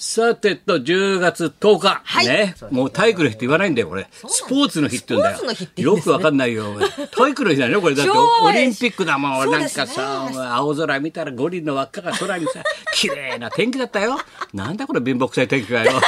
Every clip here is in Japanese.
さてと、10月10日。はいね。もう体育の日って言わないんだよ、これ。スポーツの日って言うんだよ。よくわかんないよ。体育の日だよね、これ。だってオリンピックだもん。なんかさ、青空見たら五輪の輪っかが空にさ、綺麗な天気だったよ。なんだこれ貧乏くさい天気がよ。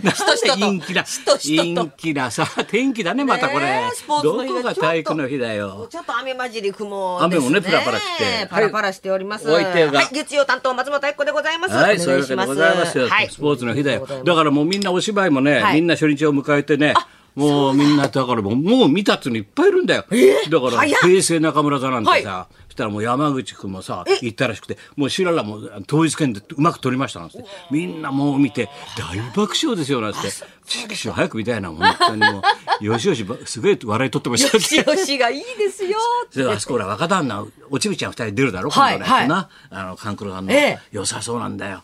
陰気な、しとしとと陰気なさ、天気だね、またこれねえスポー。ツどの日がこが体育の日だよ。ちょっと雨混じり雲ね。雨もねパラパラしてパラパラしております。はい月曜担当松本明子でございます。はい、おそういうわけで。ございますよ。はいスポーツの日だよだからもうみんなお芝居もね、はいみんな初日を迎えてね、もうみんな、だからもうもう見たっていうのいっぱいいるんだよ。だから、平成中村座なんてさ、はそしたらもう山口くんもさ、行ったらしくて、もう白良も統一権でうまく取りましたなんて、みんなもう見て、大爆笑ですよなんて、チキシ早く見たいな、本当にもう、よしよしば、すごい笑い取ってましたよしよしがいいですよ。であそこほら若旦那おちびちゃん二人出るだろはい今度ね、はい。な。あの勘九郎さんの、ええ。良さそうなんだよ、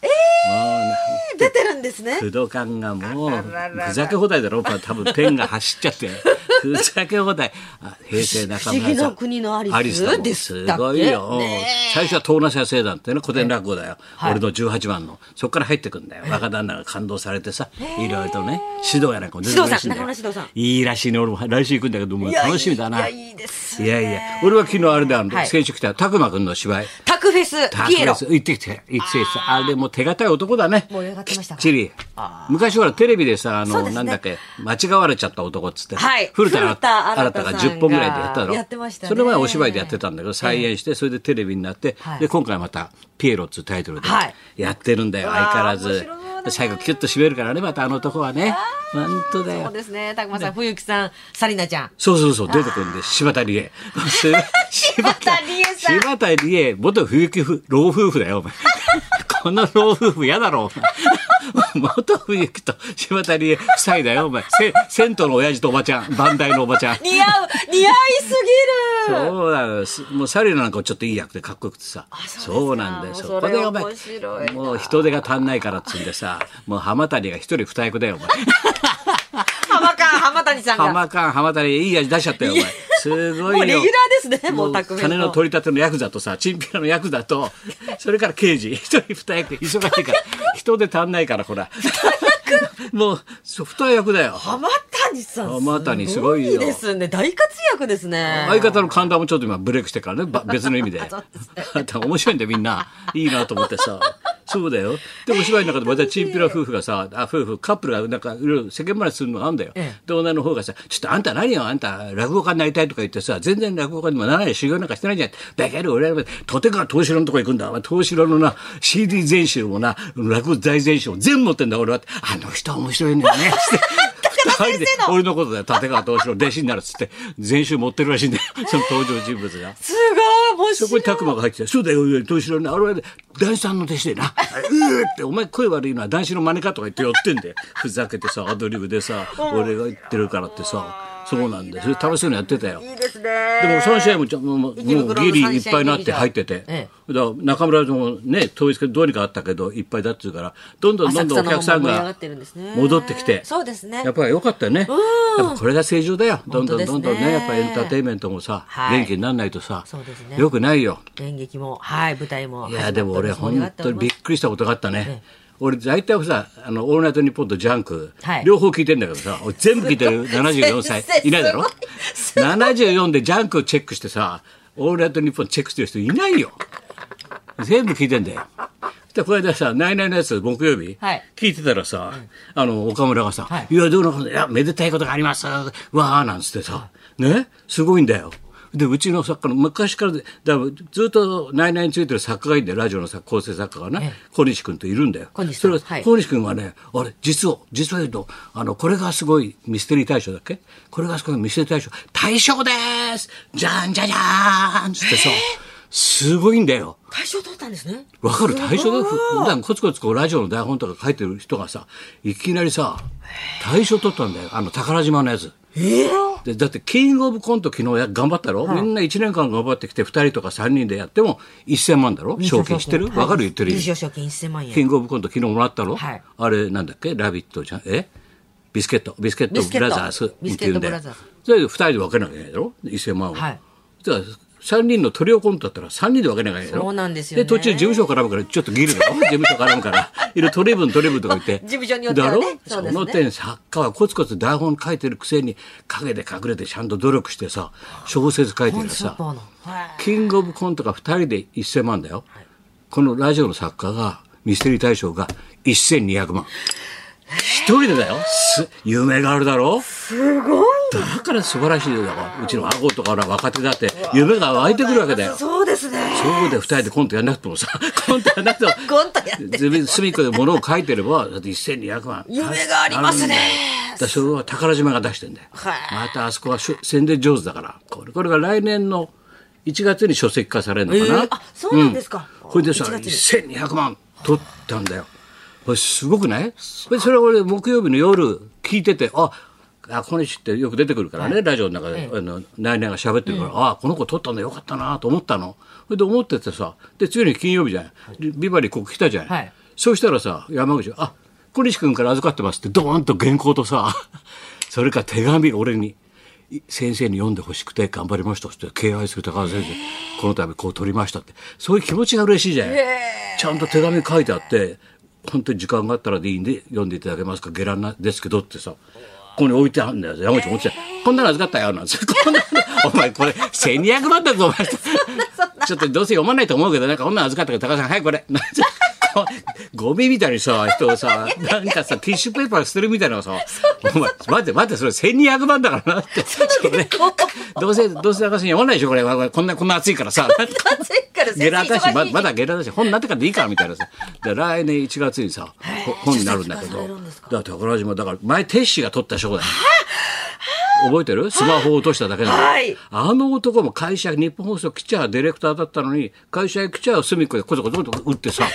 出てるんですね。工藤館がもうふざけ放題だろ。多分ペンが走っちゃってふざけ放題。あ平成中村不思議の国のアリスアリスす。すごいよ、最初は遠な社生団ってね古典落語だよ、はい。俺の18番の。そこから入ってくんだよ。若旦那が感動されてさいろいろとね指導やなんかも出てくるらしいんだよ指導さん中村指導さん。いいらしいね。俺も来週行くんだけどもう楽しみだな。いやいいですね。いやいや。俺は昨日あれであの、はい。先週来た。拓磨君の芝居。タクフェス、タピエロ。行ってきて、行ってきて、あれも手堅い男だね。盛り上がってましたか。きっちり。あ。昔ほらテレビでさ、あの、なんだっけ、間違われちゃった男っつって。はい。古田新新太が太さんが10本ぐらいでやっただろ。やってましたねそれ前お芝居でやってたんだけど、再演して、それでテレビになってはい、で、今回また、ピエロっつうタイトルではいやってるんだよ、相変わらず最後キュッと締めるからね、またあの男はね。本当だよそう。ですね。たくまさん、冬木さん、サリナちゃん。そうそうそう、出てくるんで、柴田理恵。柴田理恵さん柴田理恵、元冬木夫老夫婦だよ、お前。この老夫婦嫌だろ、お前。元冬木と柴田理恵夫妻だよ、お前。せ銭湯の親父とおばちゃん、番台のおばちゃん。似合う、似合いすぎる。そうだよ。すもうサリナなんかちょっといい役でかっこよくてさ。そうなんだよ。そこでお前もう人手が足んないからっつうんでさ、もう浜谷が一人二役だよ、お前。浜川浜谷さんが。浜間、浜谷、いい味出しちゃったよ、お前。すごいよ。もうレギュラーですねもう匠の金の取り立てのヤクザとさ、チンピラのヤクザと、それから刑事、一人二役、忙しいから、人で足んないから、ほら。もう、そう二役だよ。浜谷さん。浜谷すごいよですね。大活躍ですね。相方の神田もちょっと今ブレイクしてからね、ば別の意味で。ですね面白いんだよ、みんな。いいなと思ってさ。そうだよ。で、お芝居の中でまたチンピラ夫婦がさ、あ、夫婦、カップルがなんかいろいろ世間話するのがあるんだよ。ええで、女の方がさ、ちょっとあんた何よ、あんた落語家になりたいとか言ってさ、全然落語家にもならない修行なんかしてないじゃん。だけど俺は、とてか東四郎のとこ行くんだ。東四郎のな、CD 全集もな、落語大全集も全部持ってんだ、俺は。あの人面白いんだよね。俺のことだよ、立川東四郎弟子になるっつって、全集持ってるらしいんだよ。その登場人物が。す面そ白い。こに拓磨が入ってきてそうだよ、東四郎ね、あれはね男子さんの弟子でな、うーって、お前声悪いのは男子の真似かとか言って寄ってんだよ。ふざけてさ、アドリブでさ、俺が言ってるからってさ、そうなんだよ。それ楽しそうにやってたよ。いいですね。でもその試合もちょもうギリいっぱいになって入ってて、えだから中村もね統一会どうにかあったけどいっぱいだっつうからどんどんどんどんお客さんが戻ってきてそうですね。やっぱり良かったよね。やっぱこれが正常だよ。どんどんどんどんねね。やっぱエンターテインメントもさ、はい。元気にならないとさね。よくないよ。演劇も、はい、舞台も。いやでも俺本当にびっくりしたことがあったね。え俺大体さ、あの、オールナイトニッポンとジャンク、はい。両方聞いてんだけどさ、俺全部聞いてる。74歳。い。ないだろ？すごい ?74 でジャンクをチェックしてさ、オールナイトニッポンチェックしてる人いないよ。全部聞いてんだよ。で、これでさ、ナイナイのやつ、木曜日、はい。聞いてたらさ、あの、岡村がさ、はい。い、や、どうのいや、めでたいことがあります、わー、なんつってさ、ね、すごいんだよ。で、うちの作家の、昔からで、だからずっとナイナイについてる作家がいいんだよ、ラジオの作構成作家がなええ、小西君といるんだよ。小西さそれは、い。小西君はね、あれ、実を、実を言うと、あの、これがすごいミステリー大賞だっけ？これがすごいミステリー大賞、大賞でーす！じゃんじゃじゃーん！つってさ、すごいんだよ。大賞取ったんですね。わかる？大賞ですごい普段コツコツこうラジオの台本とか書いてる人がさいきなりさ大賞取ったんだよ。あの宝島のやつ。ええ？でだってキングオブコント昨日や頑張ったろ、みんな1年間頑張ってきて2人とか3人でやっても1000万だろ？賞金知ってる？わ、かる？言ってる優勝賞金1000万円。キングオブコント昨日もらったろ、はい。あれなんだっけ？ラビットじゃん？え？ビスケット。ビスケットブラザーズってビスケッ言うんだよトブラザー。ズそれで2人で分けなきゃいけないだろ？1000万を、はい。じゃあ3人のトリオコントだったら3人で分けなきゃいけないの？そうなんですよねで、途中事務所絡むからちょっとギルだろ 事務所絡むから。いろいろトリブントリブンとか言って。事務所によってはねだろ？そねの点作家はコツコツ台本書いてるくせに陰で隠れてちゃんと努力してさ、小説書いてるさ。キングオブコントが2人で1000万だよ。このラジオの作家が、ミステリー大賞が1200万。一人でだよ。す夢があるだろ？すごい。だから素晴らしいよ。だからうちの顎とか若手だって夢が湧いてくるわけだよ。そうですね。そうで二人でコントやんなくてもさ、コントやんなくても。コントやって隅っこで物を書いてれば、だって1200万。夢がありますねだそれは宝島が出してんだよ。はいまたあそこは宣伝上手だから。これ、これが来年の1月に書籍化されるのかな。えーあそうなんですかこれでさ、1月に1200万取ったんだよ。これすごくない？これそれ俺木曜日の夜聞いてて、あ、あ、小西ってよく出てくるからね、ラジオの中で、あの、ナイナイが喋ってるから、あ、この子取ったんだよかったなと思ったの。それで思っててさ、で、次の日金曜日じゃない。ビバリーここ来たじゃない。はい。そうしたらさ、山口が、あ、小西君から預かってますって、ドーンと原稿とさ、それから手紙俺に、い先生に読んでほしくて頑張りましたって敬愛する高田先生この度こう取りましたって。そういう気持ちが嬉しいじゃないちゃんと手紙書いてあって本当に時間があったらでいいんで読んでいただけますか下乱なですけどってさここに置いてあるんだよ。山口持っててこんなの預かったよなんて。こんなのお前これ1200万だぞお前。ちょっとどうせ読まないと思うけどなんかこんなの預かったから高田さんはいこれ。ゴミみたいにさ人をさなんかさティッシュペーパー捨てるみたいなのさお前待って待ってそれ1200万だからなって。どうせどうせ高田さん読まないでしょこれ。こんなこんな暑いからさ。暑いからゲラだしまだゲラだし本になってからでいいからみたいなさ。で来年1月にさほ本になるんだけど。だか？ら宝島だから前テッシーが取った賞だよ。覚えてる？スマホを落としただけなの、はい。あの男も会社日本放送来ちゃディレクターだったのに会社へ来ちゃ隅っこでこそこそこそ打ってさ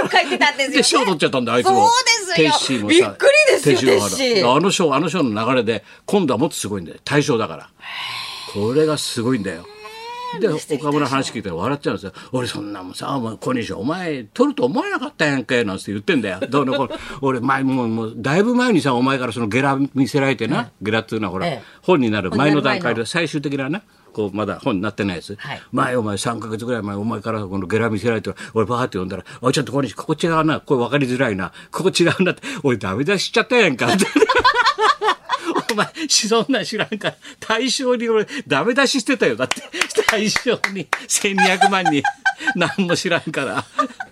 本書いてたんですよ、ね。で賞取っちゃったんだあいつもそうですよ。テッシーもさびっくりですよ、テッがシー。あの賞あの賞の流れで今度はもっとすごいんだよ大賞だからこれがすごいんだよで岡村の話聞いたら笑っちゃうんですよ。俺そんなもんさお前小西お前取ると思わなかったやんけなんて言ってんだよ。どうのこうの。俺前もうもうだいぶ前にさお前からそのゲラ見せられてな、ゲラっていうのはほら、ええ。本になる前の段階で最終的ななこうまだ本になってないやつ、はい。前お前3か月ぐらい前お前からこのゲラ見せられて俺バーって読んだら「おいちょっと小西ここ違うな。これ分かりづらいな。ここ違うな」って「俺ダメ出ししちゃったやんか」って。お前、そんなん知らんから、大賞に俺、ダメ出ししてたよ。だって、大賞に1200万に、何も知らんから。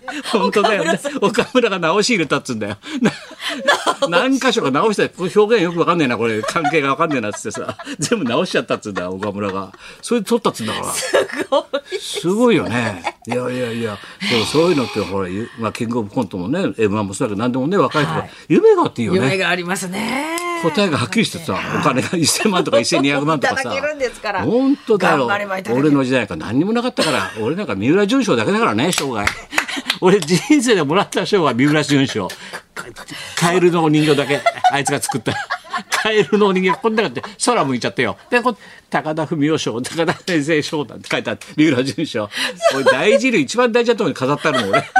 本当だよね。岡村が直し入れたっつうんだよ。な何箇所か直したこれ表現よくわかんねえな、これ。関係がわかんねえなっつってさ。全部直しちゃったっつうんだよ、岡村が。それで取ったっつうんだから。すごいよね。いやいやいや、でもそういうのって、ほら、ゆまあ、キングオブコントもね、M1 もそうだけど、何でもね、若い人が、はい夢があっていいよね。夢がありますね。答えがはっきりしてさ、お金が1000万とか1200万とかさ。本当だよ俺の時代から何にもなかったから、俺なんか三浦淳賞だけだからね、生涯。俺人生でもらった賞は三浦淳賞。カエルのお人形だけ、あいつが作った。カエルのお人形、こんなかって空向いちゃってよ。で、こ高田文夫賞、高田先生賞なんて書いてあって、三浦淳賞。俺大事類一番大事なところに飾ってあるの、俺。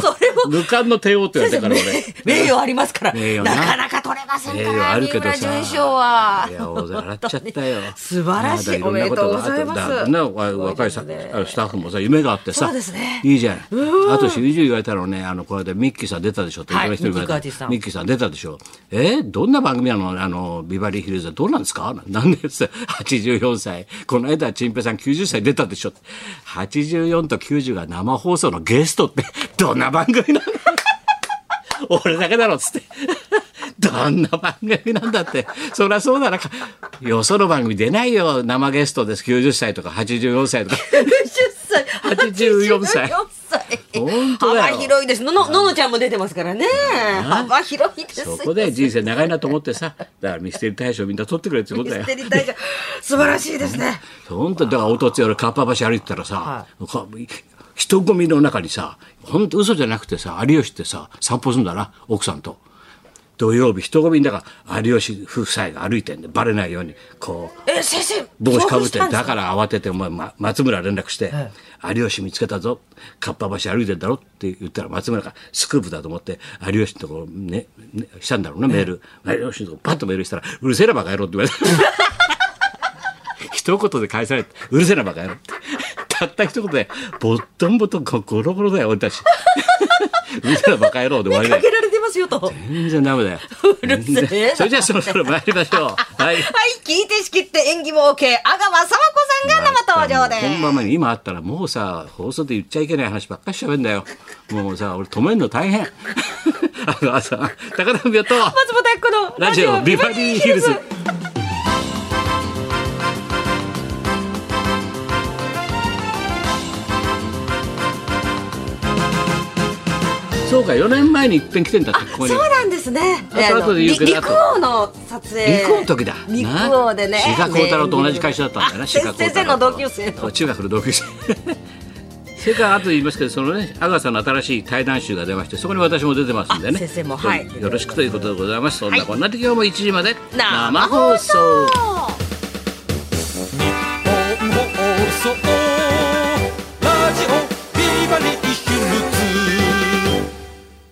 それも。無冠の帝王って言われたから、俺。名誉ありますから。ななかなか取れませんから。名誉あるけどさ。三浦淳賞は。いや、笑っちゃったよ。素晴らしいおめでとうございますだなわ若いさねスタッフもさ、夢があってさ。ねいいじゃん。あと、しりじり言われたのね、あの、これでミッキーさん出たでしょって、言われたミッキーガーティスさんミッキーさん出たでしょ。えどんな番組なの？あの、ビバリーヒルズはどうなんですか？なんでって84歳。この間、チンペイさん90歳出たでしょ。84と90が生放送のゲストって、どんな番組なの？俺だけだろっつって。どんな番組なんだって。そりゃそうだな。よその番組出ないよ。生ゲストです。90歳とか84歳とか。90歳。84歳84歳。本当だよ幅広いです。のの、ののちゃんも出てますからね。幅広いですよ。そこで人生長いなと思ってさ。だからミステリー大賞みんな取ってくれってことだよミス。テリー大賞。素晴らしいですね。本当だからおとつい俺かっぱ橋歩いてたらさ、か人混みの中にさ本当嘘じゃなくてさ有吉ってさ散歩するんだな奥さんと土曜日人混みだから有吉夫妻が歩いてんでバレないようにこうえ、先生。帽子かぶってだから慌ててお前、ま、松村連絡して、有吉見つけたぞかっぱ橋歩いてんだろって言ったら松村がスクープだと思って有吉のところねねしたんだろうなメール、有吉のとこパッとメールしたらうるせえなバカ野郎って言われて。一言で返されてうるせえなバカ野郎って。たった一言でボットンボトンゴロゴロだよ俺たちうるせえなバカ野郎で終わりだよかけられてますよと。全然ダメだよ うるせえな全然それじゃあそろそろ参りましょう はいはい、聞いて仕切って演技も OK。阿川佐和子さんが生登場です。本番前に今あったらもうさ放送で言っちゃいけない話ばっかりしゃべんだよもうさ俺止めるの大変あの朝高田文夫と松本明子のラジオビバリーヒルズ。そうか4年前に一遍来てんだってここに。そうなんですね。あと後で言うけどり陸王の撮影。陸王の時だ。陸王でね。志賀幸太郎と同じ会社だったんだよなあ志賀幸先生の同級生の。中学の同級生。それから後で言いますけどそのね阿川さんの新しい対談集が出ましてそこに私も出てますんでね。あ先生もはい。よろしくということでございます。そんなこんなで今日も1時まで生放送